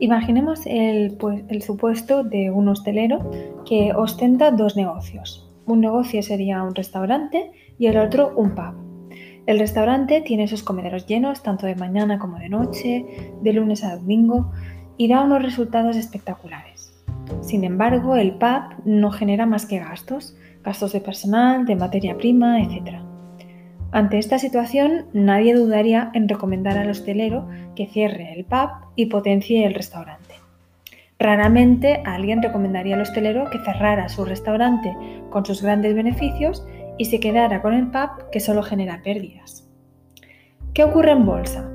Imaginemos el, pues, supuesto de un hostelero que ostenta dos negocios. Un negocio sería un restaurante y el otro un pub. El restaurante tiene sus comederos llenos tanto de mañana como de noche, de lunes a domingo, y da unos resultados espectaculares. Sin embargo, el pub no genera más que gastos, gastos de personal, de materia prima, etc. Ante esta situación, nadie dudaría en recomendar al hostelero que cierre el pub y potencie el restaurante. Raramente alguien recomendaría al hostelero que cerrara su restaurante con sus grandes beneficios y se quedara con el pub que solo genera pérdidas. ¿Qué ocurre en bolsa?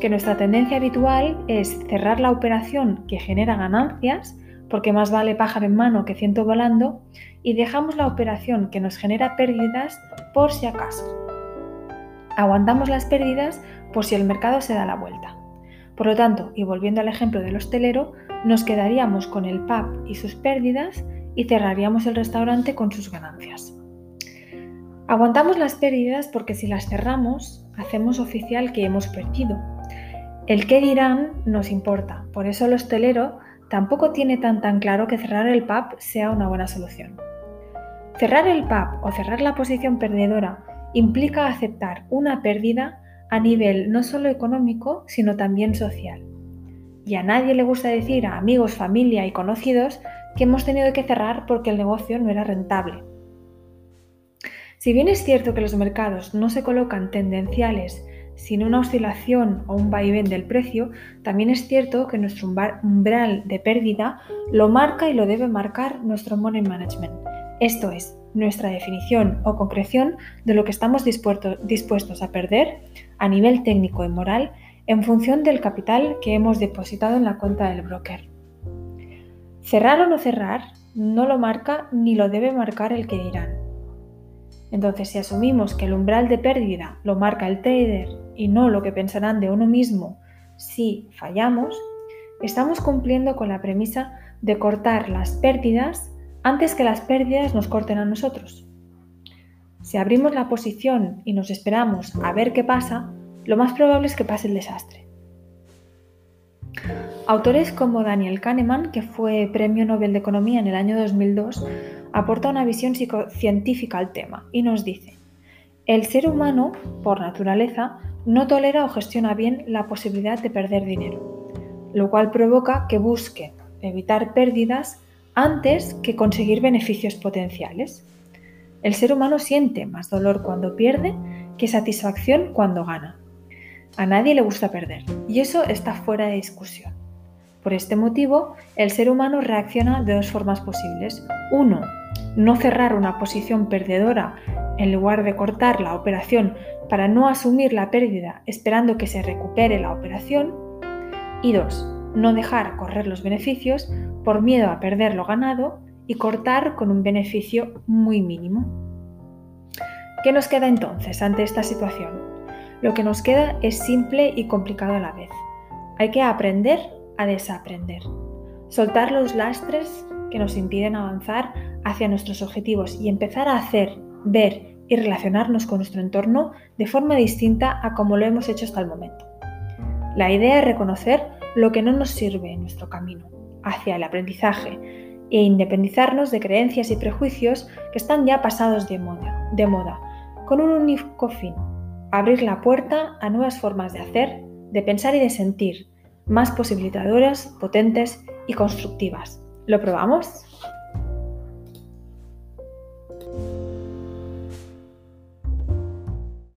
Que nuestra tendencia habitual es cerrar la operación que genera ganancias, porque más vale pájaro en mano que ciento volando, y dejamos la operación que nos genera pérdidas por si acaso. Aguantamos las pérdidas por si el mercado se da la vuelta. Por lo tanto, y volviendo al ejemplo del hostelero, nos quedaríamos con el pub y sus pérdidas y cerraríamos el restaurante con sus ganancias. Aguantamos las pérdidas porque si las cerramos, hacemos oficial que hemos perdido. El qué dirán nos importa, por eso el hostelero tampoco tiene tan tan claro que cerrar el pub sea una buena solución. Cerrar el pub o cerrar la posición perdedora implica aceptar una pérdida a nivel no solo económico, sino también social. Y a nadie le gusta decir a amigos, familia y conocidos que hemos tenido que cerrar porque el negocio no era rentable. Si bien es cierto que los mercados no se colocan tendenciales sin una oscilación o un vaivén del precio, también es cierto que nuestro umbral de pérdida lo marca y lo debe marcar nuestro money management. Esto es, nuestra definición o concreción de lo que estamos dispuestos a perder a nivel técnico y moral en función del capital que hemos depositado en la cuenta del broker. Cerrar o no cerrar no lo marca ni lo debe marcar el que dirán. Entonces, si asumimos que el umbral de pérdida lo marca el trader y no lo que pensarán de uno mismo si fallamos, estamos cumpliendo con la premisa de cortar las pérdidas antes que las pérdidas nos corten a nosotros. Si abrimos la posición y nos esperamos a ver qué pasa, lo más probable es que pase el desastre. Autores como Daniel Kahneman, que fue Premio Nobel de Economía en el año 2002, aporta una visión científica al tema y nos dice, el ser humano, por naturaleza, no tolera o gestiona bien la posibilidad de perder dinero, lo cual provoca que busque evitar pérdidas antes que conseguir beneficios potenciales. El ser humano siente más dolor cuando pierde que satisfacción cuando gana. A nadie le gusta perder y eso está fuera de discusión. Por este motivo, el ser humano reacciona de dos formas posibles. Uno, no cerrar una posición perdedora en lugar de cortar la operación para no asumir la pérdida esperando que se recupere la operación. Y dos, no dejar correr los beneficios por miedo a perder lo ganado y cortar con un beneficio muy mínimo. ¿Qué nos queda entonces ante esta situación? Lo que nos queda es simple y complicado a la vez. Hay que aprender a desaprender, soltar los lastres que nos impiden avanzar hacia nuestros objetivos y empezar a hacer, ver y relacionarnos con nuestro entorno de forma distinta a como lo hemos hecho hasta el momento. La idea es reconocer lo que no nos sirve en nuestro camino hacia el aprendizaje e independizarnos de creencias y prejuicios que están ya pasados de moda, con un único fin, abrir la puerta a nuevas formas de hacer, de pensar y de sentir, más posibilitadoras, potentes y constructivas. ¿Lo probamos?